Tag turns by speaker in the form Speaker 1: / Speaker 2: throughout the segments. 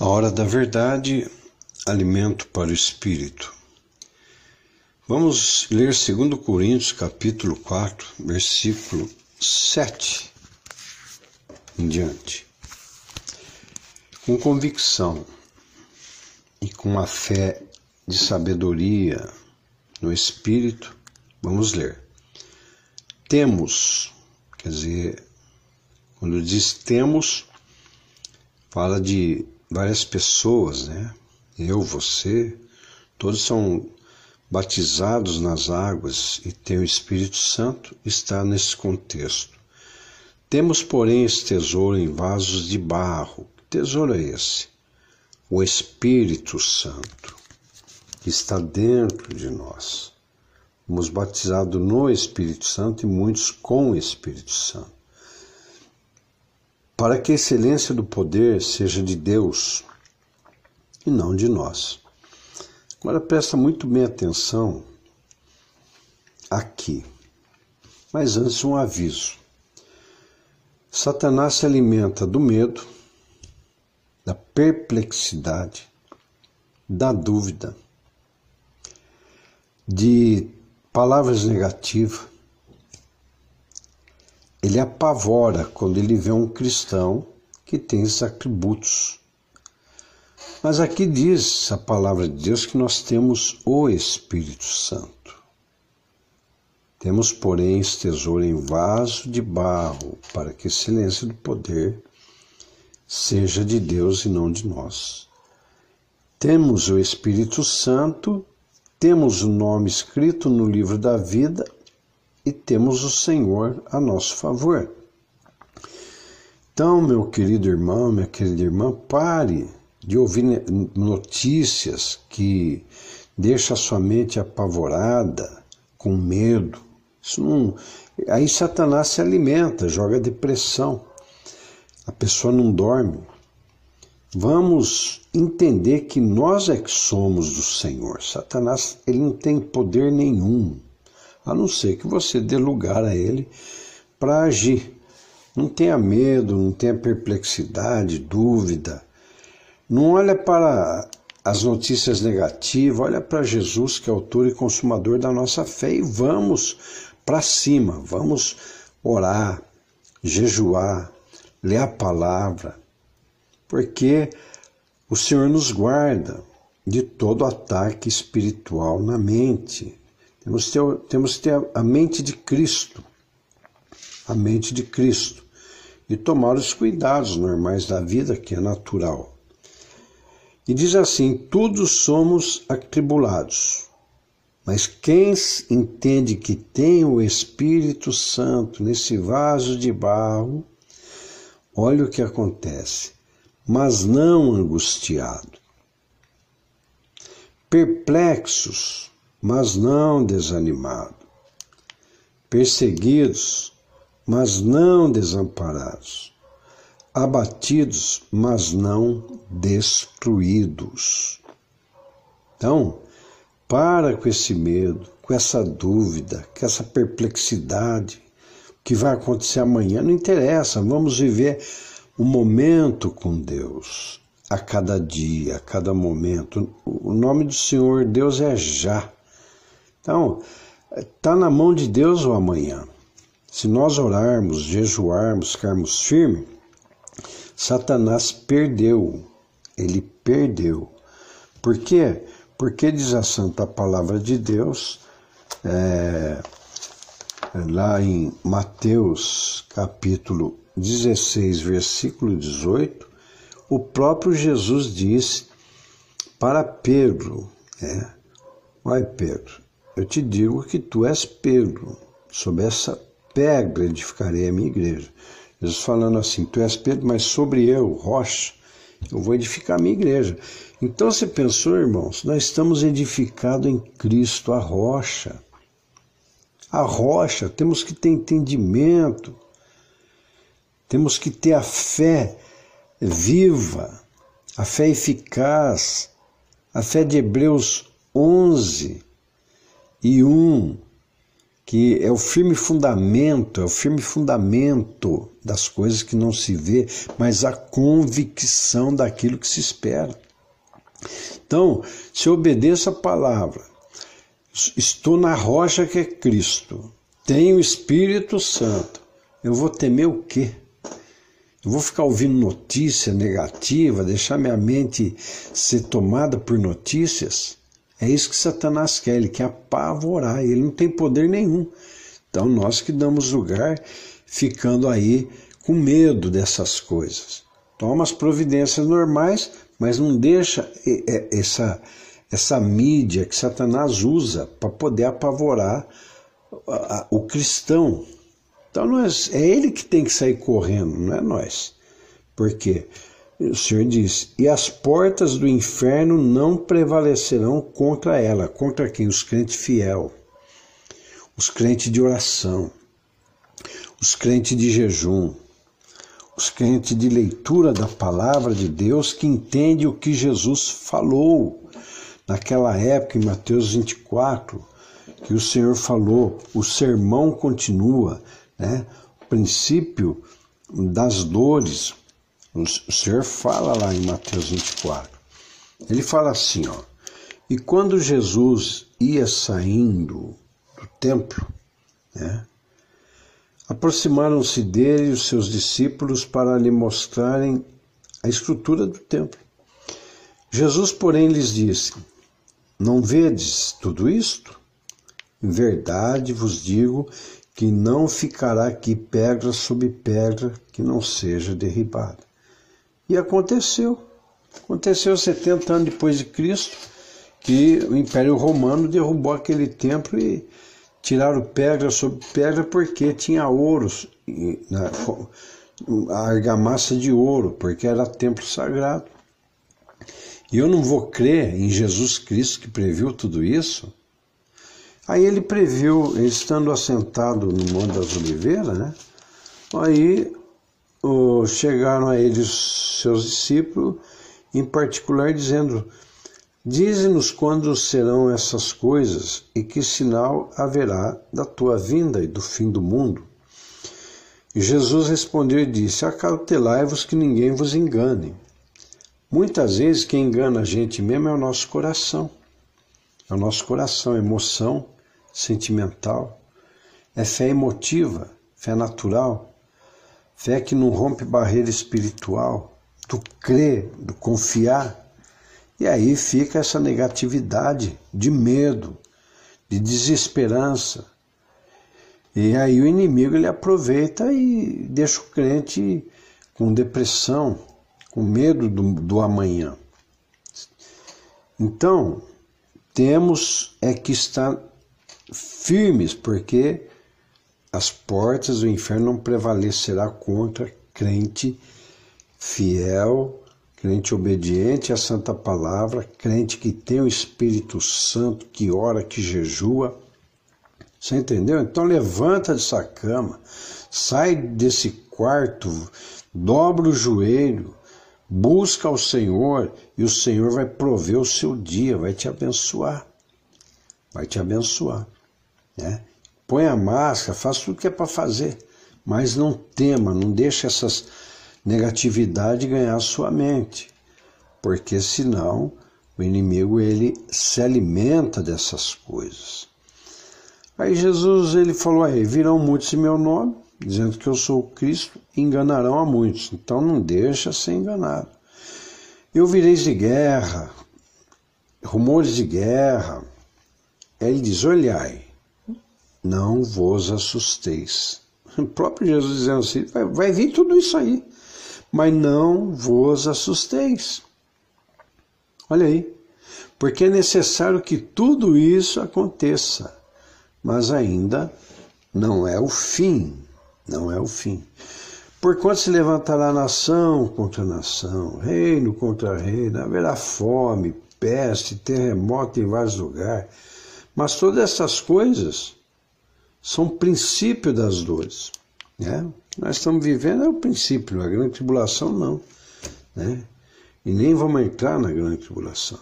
Speaker 1: A hora da verdade, alimento para o espírito. Vamos ler 2 Coríntios, capítulo 4, versículo 7 em diante. Com convicção e com a fé de sabedoria no espírito, vamos ler. Temos, quer dizer, quando diz temos, fala de várias pessoas, né? Eu, você, todos são batizados nas águas e têm o Espírito Santo, está nesse contexto. Temos, porém, esse tesouro em vasos de barro. Que tesouro é esse? O Espírito Santo, que está dentro de nós. Fomos batizados no Espírito Santo e muitos com o Espírito Santo para que a excelência do poder seja de Deus e não de nós. Agora presta muito bem atenção aqui. Mas antes um aviso. Satanás se alimenta do medo, da perplexidade, da dúvida, de palavras negativas, ele apavora quando ele vê um cristão que tem esses atributos. Mas aqui diz a palavra de Deus que nós temos o Espírito Santo. Temos, porém, esse tesouro em vaso de barro, para que a excelência do poder seja de Deus e não de nós. Temos o Espírito Santo, temos o nome escrito no livro da vida e temos o Senhor a nosso favor. Então, meu querido irmão, minha querida irmã, pare de ouvir notícias que deixam a sua mente apavorada, com medo. Isso não... Aí Satanás se alimenta, joga depressão. A pessoa não dorme. Vamos entender que nós é que somos do Senhor. Satanás, ele não tem poder nenhum a não ser que você dê lugar a ele para agir. Não tenha medo, não tenha perplexidade, dúvida. Não olha para as notícias negativas, olha para Jesus, que é autor e consumador da nossa fé, e vamos para cima, vamos orar, jejuar, ler a palavra, porque o Senhor nos guarda de todo ataque espiritual na mente. Temos que, ter, temos que ter a mente de Cristo, a mente de Cristo, e tomar os cuidados normais da vida, que é natural. E diz assim: todos somos atribulados, mas quem entende que tem o Espírito Santo nesse vaso de barro, olha o que acontece, mas não angustiado. Perplexos, mas não desanimado, perseguidos, mas não desamparados, abatidos, mas não destruídos. Então, para com esse medo, com essa dúvida, com essa perplexidade, o que vai acontecer amanhã não interessa, vamos viver o momento com Deus, a cada dia, a cada momento. O nome do Senhor Deus é já. Então, está na mão de Deus o amanhã. Se nós orarmos, jejuarmos, ficarmos firmes, Satanás perdeu. Ele perdeu. Por quê? Porque diz a santa palavra de Deus, é, lá em Mateus capítulo 16, versículo 18, o próprio Jesus disse para Pedro, é, vai Pedro, eu te digo que tu és Pedro, sobre essa pedra edificarei a minha igreja. Jesus falando assim, tu és Pedro, mas sobre eu, rocha, eu vou edificar a minha igreja. Então você pensou, irmãos, nós estamos edificados em Cristo, a rocha. A rocha, temos que ter entendimento, temos que ter a fé viva, a fé eficaz, a fé de Hebreus 11, e um que é o firme fundamento, é o firme fundamento das coisas que não se vê, mas a convicção daquilo que se espera. Então, se eu obedeço a palavra, estou na rocha que é Cristo, tenho o Espírito Santo, eu vou temer o quê? Eu vou ficar ouvindo notícia negativa, deixar minha mente ser tomada por notícias? É isso que Satanás quer, ele quer apavorar, ele não tem poder nenhum. Então nós que damos lugar ficando aí com medo dessas coisas. Toma as providências normais, mas não deixa essa, essa mídia que Satanás usa para poder apavorar o cristão. Então nós, é ele que tem que sair correndo, não é nós. Por quê? O Senhor diz: E as portas do inferno não prevalecerão contra ela. Contra quem? Os crentes fiel, os crentes de oração, os crentes de jejum, os crentes de leitura da palavra de Deus que entende o que Jesus falou naquela época, em Mateus 24, que o Senhor falou, o sermão continua, né? O princípio das dores, o Senhor fala lá em Mateus 24. Ele fala assim, ó. E quando Jesus ia saindo do templo, né, aproximaram-se dele os seus discípulos para lhe mostrarem a estrutura do templo. Jesus, porém, lhes disse: Não vedes tudo isto? Em verdade vos digo que não ficará aqui pedra sobre pedra que não seja derribada. E aconteceu. Aconteceu 70 anos depois de Cristo, que o Império Romano derrubou aquele templo e tiraram pedra sobre pedra porque tinha ouro, a argamassa de ouro, porque era templo sagrado. E eu não vou crer em Jesus Cristo que previu tudo isso. Aí ele previu, estando assentado no Monte das Oliveiras, né? Aí chegaram a ele seus discípulos, em particular dizendo: Dize-nos quando serão essas coisas e que sinal haverá da tua vinda e do fim do mundo. E Jesus respondeu e disse: Acautelai-vos que ninguém vos engane. Muitas vezes quem engana a gente mesmo é o nosso coração. É o nosso coração, emoção sentimental, é fé emotiva, fé natural Fé que não rompe barreira espiritual, do crer, do confiar. E aí fica essa negatividade de medo, de desesperança. E aí o inimigo ele aproveita e deixa o crente com depressão, com medo do, do amanhã. Então, temos é que estar firmes, porque as portas do inferno não prevalecerá contra crente fiel, crente obediente à santa palavra, crente que tem o Espírito Santo, que ora, que jejua. Você entendeu? Então levanta dessa cama, sai desse quarto, dobra o joelho, busca o Senhor e o Senhor vai prover o seu dia, vai te abençoar. Vai te abençoar. Né? Põe a máscara, faça tudo que é para fazer, mas não tema, não deixe essas negatividade ganhar sua mente, porque senão o inimigo ele se alimenta dessas coisas. Aí Jesus ele falou aí, virão muitos em meu nome, dizendo que eu sou o Cristo, enganarão a muitos. Então não deixa ser enganado. Eu vireis de guerra, rumores de guerra. Ele diz: olhai, não vos assusteis. O próprio Jesus dizendo assim: vai, vai vir tudo isso aí, mas não vos assusteis. Olha aí, porque é necessário que tudo isso aconteça, mas ainda não é o fim, não é o fim. Porquanto se levantará nação contra nação, reino contra reino, haverá fome, peste, terremoto em vários lugares. Mas todas essas coisas são princípio das dores. Né? Nós estamos vivendo é o princípio, a grande tribulação não. Né? E nem vamos entrar na grande tribulação.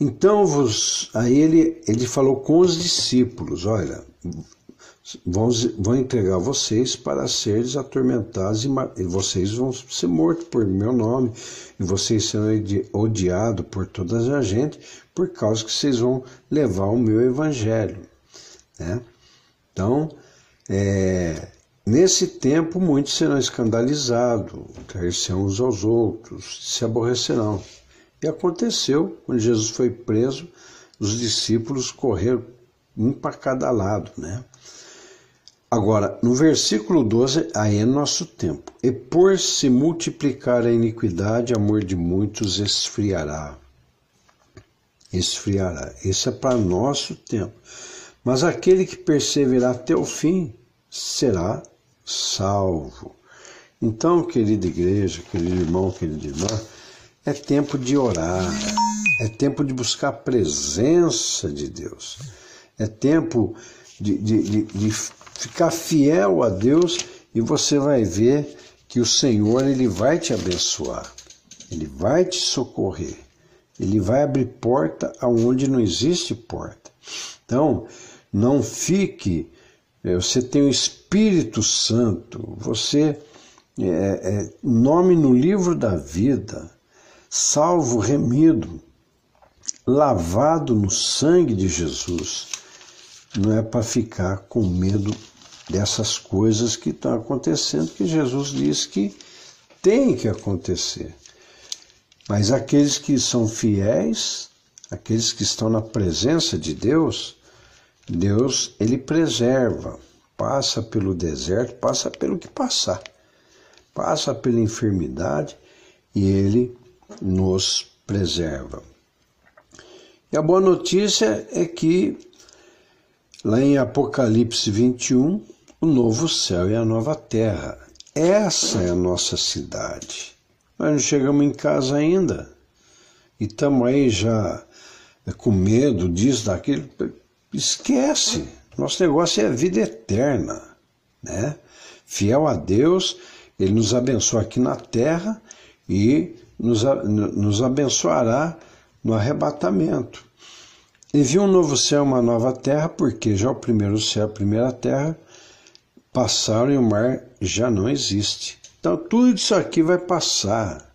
Speaker 1: Então, vos, aí ele, ele falou com os discípulos: olha, vão, vão entregar vocês para seres atormentados e, e vocês vão ser mortos por meu nome e vocês serão odiados por toda a gente por causa que vocês vão levar o meu evangelho. Né? Então, é, nesse tempo muitos serão escandalizados, trairão uns aos outros, se aborrecerão. E aconteceu, quando Jesus foi preso, os discípulos correram um para cada lado, né? Agora, no versículo 12, aí é nosso tempo. E por se multiplicar a iniquidade, amor de muitos esfriará. Esfriará. Esse é para nosso tempo. Mas aquele que perseverar até o fim será salvo. Então, querida igreja, querido irmão, querida irmã, é tempo de orar, é tempo de buscar a presença de Deus, é tempo de, de, de, de ficar fiel a Deus e você vai ver que o Senhor ele vai te abençoar, ele vai te socorrer, ele vai abrir porta aonde não existe porta. Então, não fique, é, você tem o Espírito Santo, você é, é nome no livro da vida, salvo, remido, lavado no sangue de Jesus não é para ficar com medo dessas coisas que estão acontecendo, que Jesus diz que tem que acontecer. Mas aqueles que são fiéis, aqueles que estão na presença de Deus, Deus ele preserva, passa pelo deserto, passa pelo que passar, passa pela enfermidade e ele nos preserva. E a boa notícia é que Lá em Apocalipse 21, o novo céu e a nova terra. Essa é a nossa cidade. Nós não chegamos em casa ainda. E estamos aí já com medo disso, daquilo. Esquece. Nosso negócio é a vida eterna. Né? Fiel a Deus, Ele nos abençoa aqui na terra e nos, nos abençoará no arrebatamento. E viu um novo céu uma nova terra, porque já o primeiro céu, a primeira terra passaram e o mar já não existe. Então tudo isso aqui vai passar.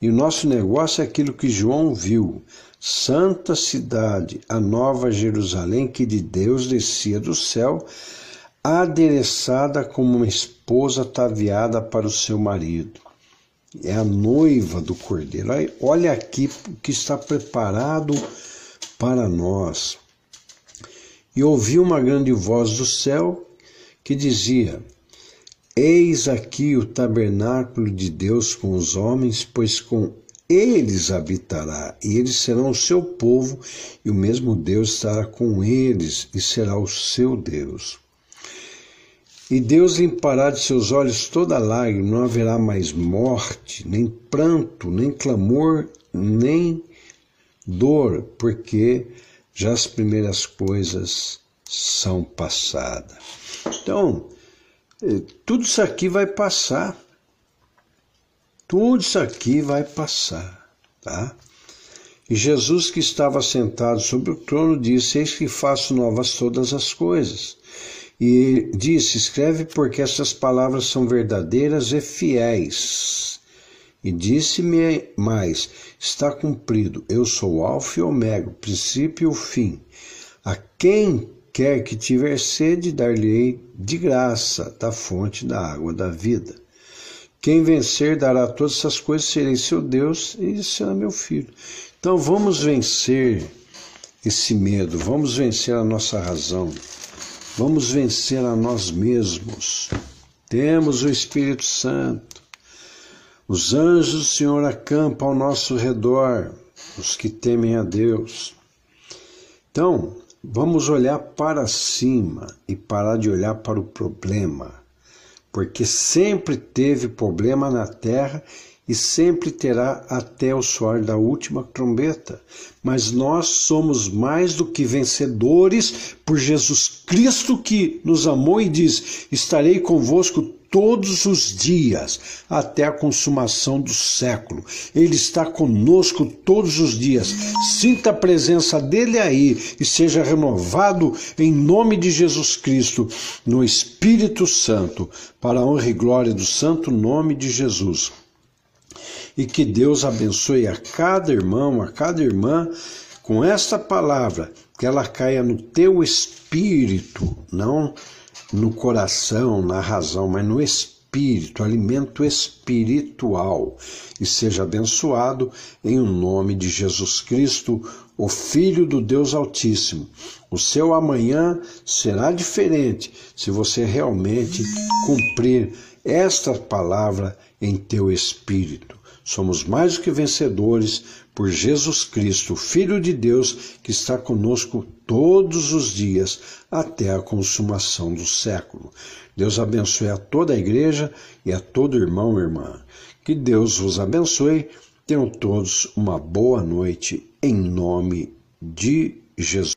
Speaker 1: E o nosso negócio é aquilo que João viu: santa cidade, a nova Jerusalém que de Deus descia do céu, adereçada como uma esposa ataviada para o seu marido. É a noiva do cordeiro. Olha aqui o que está preparado para nós. E ouvi uma grande voz do céu que dizia: Eis aqui o tabernáculo de Deus com os homens, pois com eles habitará, e eles serão o seu povo, e o mesmo Deus estará com eles e será o seu Deus. E Deus limpará de seus olhos toda lágrima, não haverá mais morte, nem pranto, nem clamor, nem dor, porque já as primeiras coisas são passadas. Então, eh, tudo isso aqui vai passar. Tudo isso aqui vai passar, tá? E Jesus que estava sentado sobre o trono disse: Eis que faço novas todas as coisas. E disse: Escreve, porque essas palavras são verdadeiras e fiéis. E disse-me mais: Está cumprido, eu sou o Alfa e Ômega, o princípio e o fim. A quem quer que tiver sede, dar-lhe-ei de graça da fonte da água da vida. Quem vencer dará todas essas coisas, serei seu Deus e será meu filho. Então vamos vencer esse medo, vamos vencer a nossa razão, vamos vencer a nós mesmos. Temos o Espírito Santo. Os anjos do Senhor acampam ao nosso redor, os que temem a Deus. Então, vamos olhar para cima e parar de olhar para o problema, porque sempre teve problema na terra e sempre terá até o soar da última trombeta. Mas nós somos mais do que vencedores por Jesus Cristo que nos amou e diz: Estarei convosco todos os dias, até a consumação do século. Ele está conosco todos os dias. Sinta a presença dele aí e seja renovado em nome de Jesus Cristo, no Espírito Santo, para a honra e glória do santo nome de Jesus. E que Deus abençoe a cada irmão, a cada irmã, com esta palavra, que ela caia no teu espírito, não no coração, na razão, mas no espírito, alimento espiritual, e seja abençoado em o nome de Jesus Cristo, o Filho do Deus Altíssimo. O seu amanhã será diferente se você realmente cumprir esta palavra em teu espírito. Somos mais do que vencedores por Jesus Cristo, Filho de Deus, que está conosco todos os dias até a consumação do século. Deus abençoe a toda a igreja e a todo irmão e irmã. Que Deus vos abençoe. Tenham todos uma boa noite em nome de Jesus.